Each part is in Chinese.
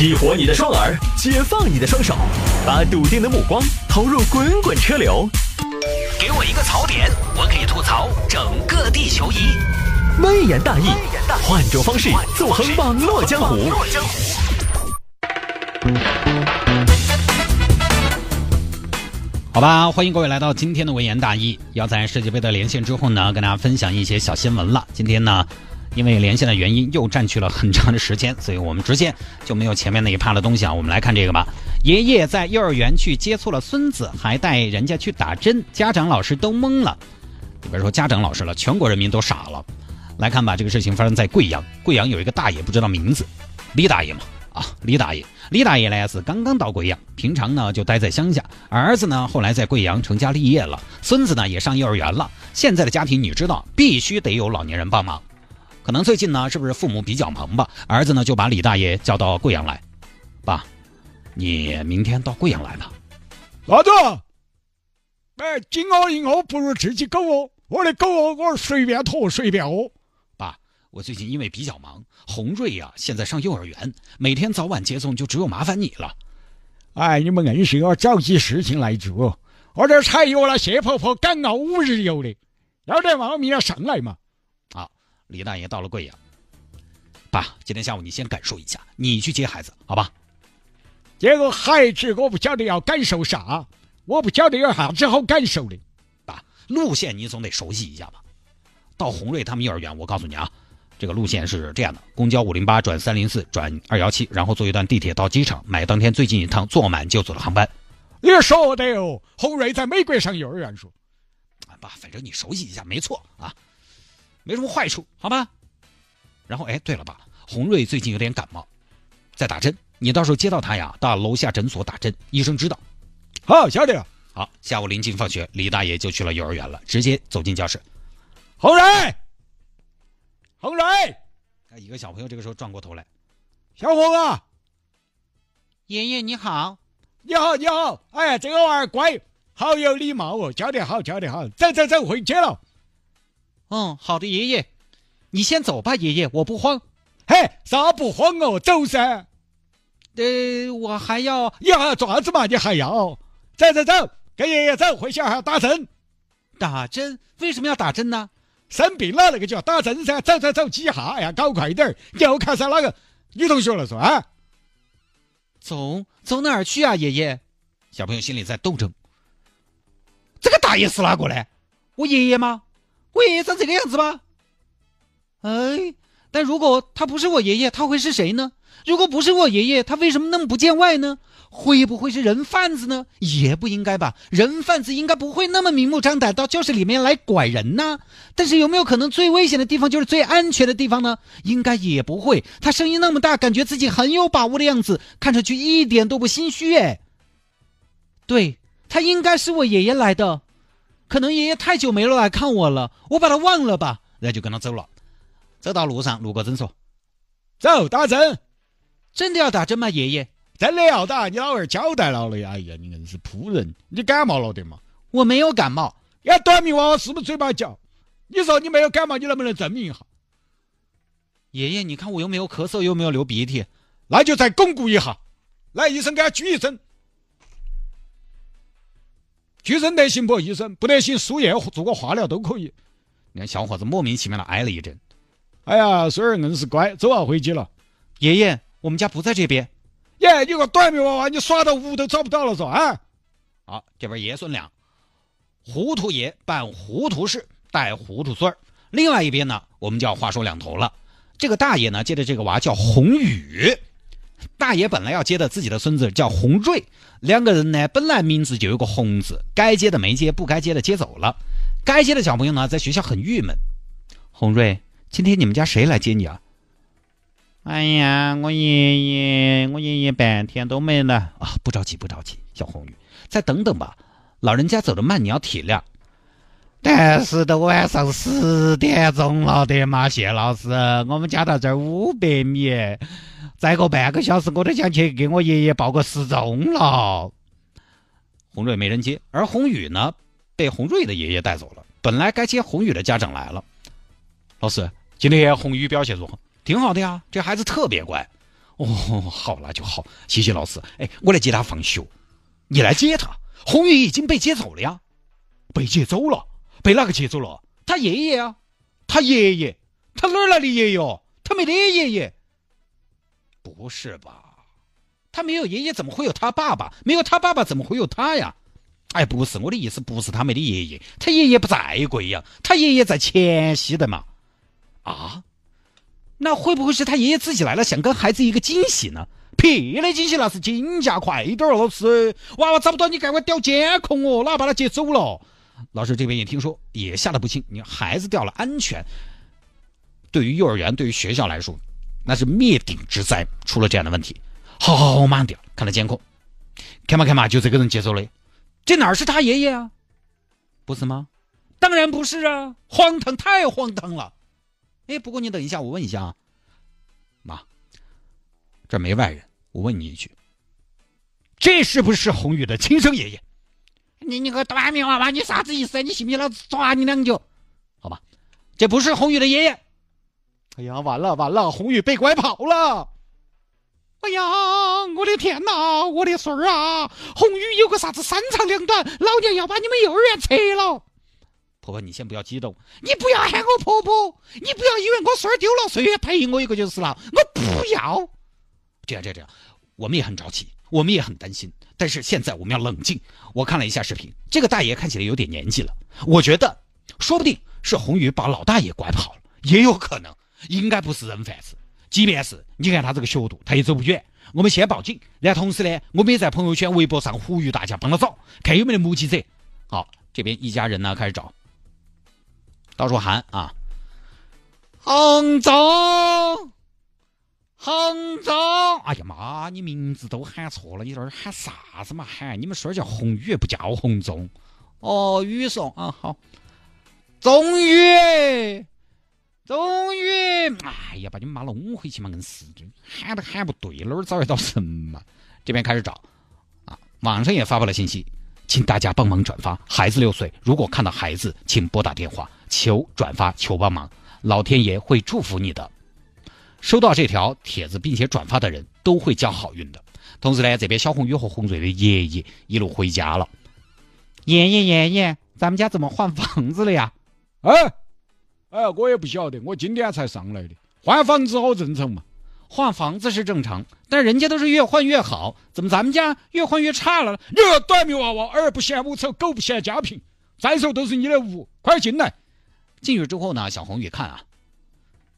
激活你的双耳，解放你的双手，把笃定的目光投入滚滚车流。给我一个槽点，我可以吐槽整个地球仪。微言大义，换种方式纵横网络江湖。好吧，欢迎各位来到今天的微言大义。要在世界杯的连线之后呢，跟大家分享一些小新闻了。今天呢，因为连线的原因又占据了很长的时间，所以我们直接就没有前面那一趴的东西啊。我们来看这个吧。爷爷在幼儿园去接错了孙子，还带人家去打针，家长老师都懵了。你别说家长老师了，全国人民都傻了。来看吧，这个事情发生在贵阳。贵阳有一个大爷不知道名字，李大爷嘛。啊，李大爷，李大爷呢是刚刚到贵阳，平常呢就待在乡下，儿子呢后来在贵阳成家立业了，孙子呢也上幼儿园了。现在的家庭你知道，必须得有老年人帮忙。可能最近呢，是不是父母比较忙吧？儿子呢就把李大爷叫到贵阳来，爸，你明天到贵阳来吧。老子？哎，金鹅银鹅不如自己狗哦，我的狗哦，我随便拖随便屙。我最近因为比较忙，红瑞呀现在上幼儿园，每天早晚接送就只有麻烦你了。哎，你们硬是要找起事情来做，我这才约了谢婆婆赶熬五日游的，要得嘛，我明天上来嘛。好，李大爷到了贵阳，爸，今天下午你先感受一下，你去接孩子，好吧？这个孩子我不晓得要感受啥，我不晓得有啥子好感受的。爸，路线你总得熟悉一下吧？到红瑞他们幼儿园，我告诉你啊。这个路线是这样的：公交五零八转三零四转二幺七，然后坐一段地铁到机场，买当天最近一趟坐满就走的航班。你说的哦，红瑞在美国上幼儿园说，爸，反正你熟悉一下，没错啊，没什么坏处，好吧？然后，哎，对了，爸，洪瑞最近有点感冒，在打针，你到时候接到他呀，到楼下诊所打针，医生知道。好，晓得了。好，下午临近放学，李大爷就去了幼儿园了，直接走进教室。洪瑞。洪瑞，一个小朋友这个时候转过头来，小伙子，爷爷你好，你好你好，哎，这个娃儿乖，好有礼貌哦，教得好教得好，走走走，回去了。嗯，好的，爷爷，你先走吧，爷爷，我不慌。嘿，啥不慌哦，走噻。呃，我还要，你还要做啥子嘛？你还要？走走走，跟爷爷走，回去还要打针。打针？为什么要打针呢？生病了，那个就要打针噻，走走走，几下呀，搞快点儿！又看上哪个女同学了，是吧？走走哪儿去啊，爷爷？小朋友心里在斗争。这个大爷是哪个呢？我爷爷吗？我爷爷长这个样子吗？哎，但如果他不是我爷爷，他会是谁呢？如果不是我爷爷，他为什么那么不见外呢？会不会是人贩子呢？也不应该吧，人贩子应该不会那么明目张胆到教室里面来拐人呢。但是有没有可能最危险的地方就是最安全的地方呢？应该也不会。他声音那么大，感觉自己很有把握的样子，看上去一点都不心虚哎。对他应该是我爷爷来的，可能爷爷太久没来看我了，我把他忘了吧。然后就跟他走了，走到路上，路过诊所，走打针，真的要打针吗？爷爷。真的要打，你老儿交代了的！哎呀，你硬是扑人！你感冒了的嘛？我没有感冒。呀，短命娃娃是不是嘴巴叫？你说你没有感冒，你能不能证明一下？爷爷，你看我又没有咳嗽，又没有流鼻涕，那就再巩固一下。来，医生给他举一针。举针得行不？医生不得行，输液做个化疗都可以。你看小伙子莫名其妙的挨了一针。哎呀，孙儿硬是乖，走啊，回去了。爷爷，我们家不在这边。耶，你个短命娃娃，你耍到屋都找不到了是吧？啊，好，这边爷孙俩，糊涂爷办糊涂事，带糊涂孙儿。另外一边呢，我们就要话说两头了。这个大爷呢，接着这个娃叫红宇，大爷本来要接的自己的孙子叫洪瑞，两个人呢本来名字就有个洪字，该接的没接，不该接的接走了。该接的小朋友呢，在学校很郁闷。洪瑞，今天你们家谁来接你啊？哎呀，我爷爷，我爷爷半天都没来啊！不着急，不着急，小红雨，再等等吧。老人家走得慢，你要体谅。但是都晚上十点钟了的嘛，谢老师，我们家到这儿五百米，再过半个小时我都想去给我爷爷报个失踪了。洪瑞没人接，而洪宇呢，被洪瑞的爷爷带走了。本来该接洪宇的家长来了。老师，今天洪宇表现如何？挺好的呀，这孩子特别乖。哦，好，那就好，谢谢老师。哎，我来接他放学。你来接他？红宇已经被接走了呀？被接走了？被哪个接走了？他爷爷啊？他爷爷？他哪儿来的爷爷？他没得爷爷？不是吧？他没有爷爷，怎么会有他爸爸？没有他爸爸，怎么会有他呀？哎，不是我的意思，不是他没的爷爷，他爷爷不在贵阳，他爷爷在黔西的嘛。啊？那会不会是他爷爷自己来了，想跟孩子一个惊喜呢？屁的惊喜，那是惊吓快点儿，老师，娃娃找不到，你赶快调监控哦，哪把他接走了？老师这边也听说，也吓得不轻。你孩子掉了，安全对于幼儿园，对于学校来说，那是灭顶之灾。出了这样的问题，好好好，马上调，看了监控，看嘛看嘛，就这个人接走的。这哪是他爷爷啊？不是吗？当然不是啊！荒唐，太荒唐了！哎，不过你等一下，我问一下啊，妈，这没外人，我问你一句，这是不是红宇的亲生爷爷？你你个短命娃娃，你啥子意思？你信不信老子抓你两脚？好吧，这不是红宇的爷爷。哎呀，完了完了，红宇被拐跑了！哎呀，我的天哪，我的孙儿啊！红宇有个啥子三长两短，老娘要把你们幼儿园拆了！婆婆，你先不要激动，你不要喊我婆婆，你不要以为我孙儿丢了，岁月陪我一个就是了，我不要。这样这样这样，我们也很着急，我们也很担心，但是现在我们要冷静。我看了一下视频，这个大爷看起来有点年纪了，我觉得说不定是红宇把老大爷拐跑了，也有可能，应该不是人贩子。即便是你看他这个学度，他也走不远。我们先报警，然后同时呢，我们也在朋友圈、微博上呼吁大家帮他找，看有没有目击者。好，这边一家人呢开始找，到处喊啊，杭州，杭州！哎呀妈，你名字都喊错了，你这儿喊啥子嘛？喊你们孙儿叫红宇，不叫红中。哦，宇松啊，好，终于。终于，哎呀，把你们妈弄回去嘛，硬是喊都喊不对，哪儿找得到人嘛？这边开始找，啊，网上也发布了信息，请大家帮忙转发。孩子六岁，如果看到孩子，请拨打电话，求转发，求帮忙，老天爷会祝福你的。收到这条帖子并且转发的人都会交好运的。同时呢，这边小红宇和红瑞的爷爷一路回家了。爷爷爷爷，咱们家怎么换房子了呀？哎。哎，我也不晓得，我今天才上来的。换房子好正常嘛，换房子是正常，但人家都是越换越好，怎么咱们家越换越差了？你个短命娃娃，儿不嫌母丑，狗不嫌家贫。再说都是你的屋，快进来。进去之后呢，小红一看啊，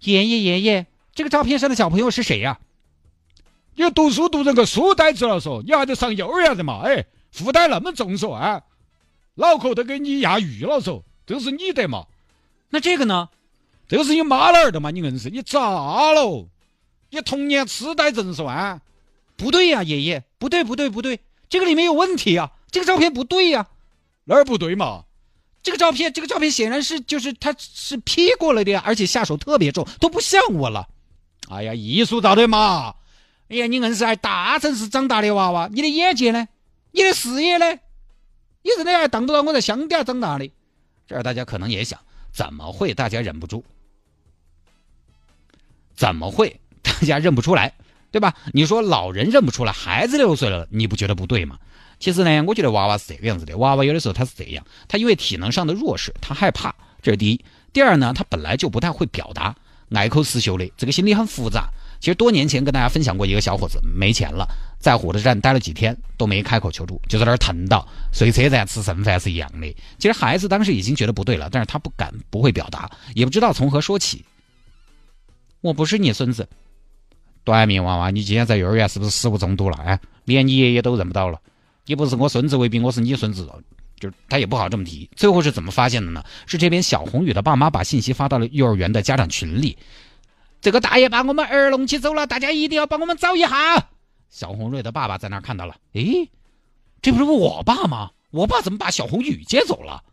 爷爷爷爷，这个照片上的小朋友是谁呀？你读书读成个书呆子了，嗦你还得上幼儿园的嘛？哎，负担那么重，嗦啊，脑壳都给你压郁了，嗦这是你的嘛？那这个呢？这个是你妈那儿的嘛？你硬是你咋了？你童年痴呆症是吧？不对呀，爷爷，不对不对不对，这个里面有问题啊！这个照片不对呀，哪儿不对嘛？这个照片，这个照片显然是就是他是 P 过了的呀，而且下手特别重，都不像我了。哎呀，艺术照的嘛！哎呀，你硬是在大城市长大的娃娃，你的眼界呢？你的视野呢？你真的还当不到我在乡下长大的？这儿大家可能也想。怎么会大家忍不住？怎么会大家认不出来？对吧？你说老人认不出来，孩子六岁了，你不觉得不对吗？其实呢，我觉得娃娃是这个样子的。娃娃有的时候他是这样，他因为体能上的弱势，他害怕，这是第一。第二呢，他本来就不太会表达，爱口是秀的，这个心理很复杂。其实多年前跟大家分享过一个小伙子没钱了，在火车站待了几天都没开口求助，就在那儿疼到睡车站吃剩饭是一样的。其实孩子当时已经觉得不对了，但是他不敢不会表达，也不知道从何说起。我不是你孙子，短命娃娃，你今天在幼儿园是不是食物中毒了？哎，连你爷爷都认不到了，你不是我孙子未必我是你孙子，就他也不好这么提。最后是怎么发现的呢？是这边小红雨的爸妈把信息发到了幼儿园的家长群里。这个大爷把我们儿弄起走了，大家一定要帮我们找一下。小红瑞的爸爸在那儿看到了，诶，这不是我爸吗？我爸怎么把小红雨接走了？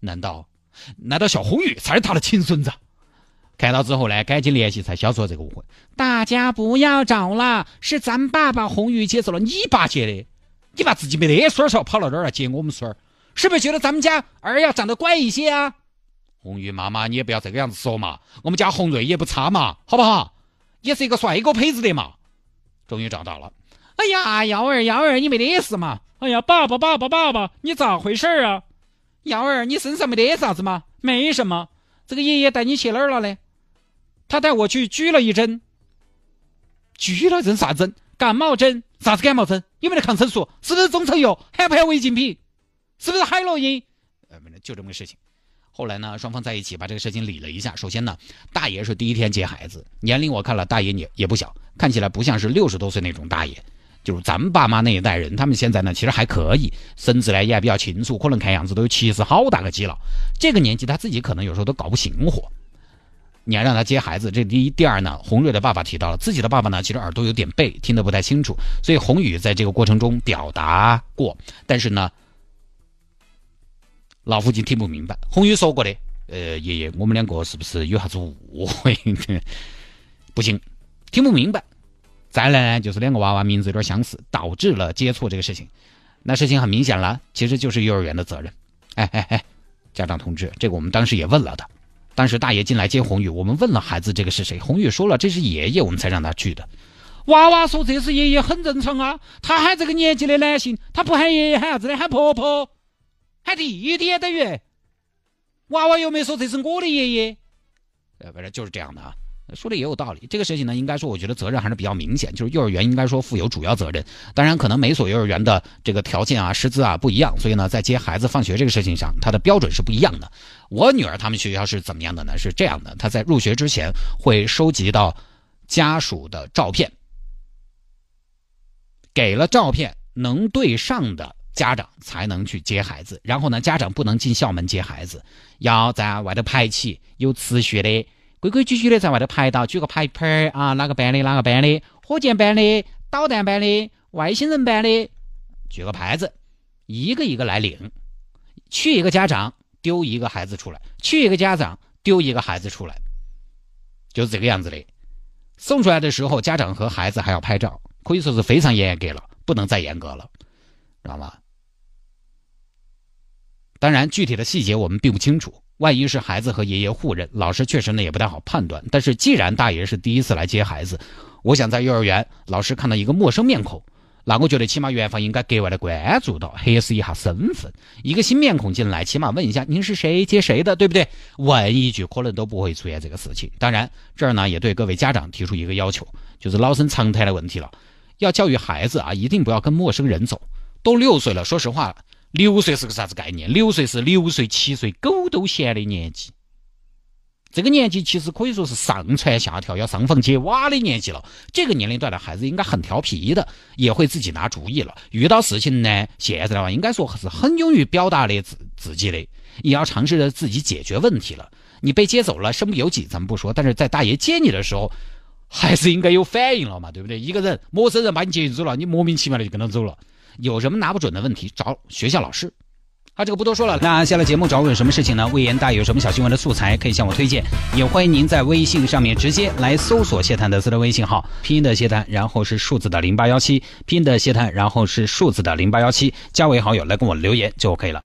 难道，难道小红雨才是他的亲孙子？看到之后呢，赶紧联系才消除了这个误会。大家不要找了，是咱爸把红雨接走了，你爸接的。你爸自己没得孙儿跑到这儿来接我们孙儿，是不是觉得咱们家儿要长得乖一些啊？红玉妈妈，你也不要这个样子说嘛。我们家红瑞也不差嘛，好不好？也是一个帅哥胚子的嘛。终于找到了。哎呀，幺儿幺儿，你没得事嘛？哎呀，爸爸爸爸爸爸，你咋回事啊？幺儿，你身上没得啥子吗？没什么。这个爷爷带你去哪儿了呢？他带我去拘了一针。拘了针啥针？感冒针。啥子感冒针？有没得抗生素？是不是中成药？含不含违禁品？是不是海洛因？呃，没得就这么个事情。后来呢，双方在一起把这个事情理了一下。首先呢，大爷是第一天接孩子，年龄我看了，大爷也也不小，看起来不像是六十多岁那种大爷。就是咱们爸妈那一代人，他们现在呢其实还可以，神志呢也比较清楚，可能看样子都有七十好大个几了。这个年纪他自己可能有时候都搞不醒火。你还让他接孩子，这第一，第二呢，洪瑞的爸爸提到了自己的爸爸呢，其实耳朵有点背，听得不太清楚，所以洪宇在这个过程中表达过，但是呢，老父亲听不明白。红宇说过的，呃，爷爷，我们两个是不是有啥子误会？不行，听不明白。再来呢，就是两个娃娃名字有点相似，导致了接错这个事情。那事情很明显了，其实就是幼儿园的责任。哎哎哎，家长同志，这个我们当时也问了的。当时大爷进来接红宇，我们问了孩子这个是谁，红宇说了这是爷爷，我们才让他去的。娃娃说这是爷爷很正常啊，他喊这个年纪的男性，他不喊爷爷喊啥子的，喊婆婆，喊弟弟等于。娃娃又没说这是我的爷爷，呃，反正就是这样的啊。说的也有道理，这个事情呢，应该说我觉得责任还是比较明显，就是幼儿园应该说负有主要责任。当然，可能每所幼儿园的这个条件啊、师资啊不一样，所以呢，在接孩子放学这个事情上，它的标准是不一样的。我女儿他们学校是怎么样的呢？是这样的，她在入学之前会收集到家属的照片，给了照片能对上的家长才能去接孩子，然后呢，家长不能进校门接孩子，要在外头排起，有秩序的。规规矩矩的在外头排到，举个牌牌啊，哪个班的哪个班的，火箭班的，导弹班的，外星人班的，举个牌子，一个一个来领，去一个家长丢一个孩子出来，去一个家长丢一个孩子出来，就是这个样子的。送出来的时候，家长和孩子还要拍照，可以说是非常严格了，不能再严格了，知道吗？当然，具体的细节我们并不清楚。万一是孩子和爷爷互认，老师确实呢也不太好判断。但是既然大爷是第一次来接孩子，我想在幼儿园，老师看到一个陌生面孔，那我觉得起码园方应该格外的关注到，核实一下身份。一个新面孔进来，起码问一下您是谁接谁的，对不对？问一句可能都不会出现这个事情。当然，这儿呢也对各位家长提出一个要求，就是老生常谈的问题了，要教育孩子啊，一定不要跟陌生人走。都六岁了，说实话。六岁是个啥子概念？六岁是六岁、七岁狗都嫌的年纪。这个年纪其实可以说是上蹿下跳、要上房揭瓦的年纪了。这个年龄段的孩子应该很调皮的，也会自己拿主意了。遇到事情呢，现在的话应该说是很勇于表达的自自己的，也要尝试着自己解决问题了。你被接走了，身不由己，咱们不说，但是在大爷接你的时候，还是应该有反应了嘛，对不对？一个人陌生人把你接走了，你莫名其妙的就跟他走了。有什么拿不准的问题，找学校老师。好，这个不多说了。那下了节目找我有什么事情呢？魏延大有什么小新闻的素材可以向我推荐，也欢迎您在微信上面直接来搜索谢探的私人微信号，拼音的谢探，然后是数字的零八幺七，拼音的谢探，然后是数字的零八幺七，加为好友来跟我留言就 OK 了。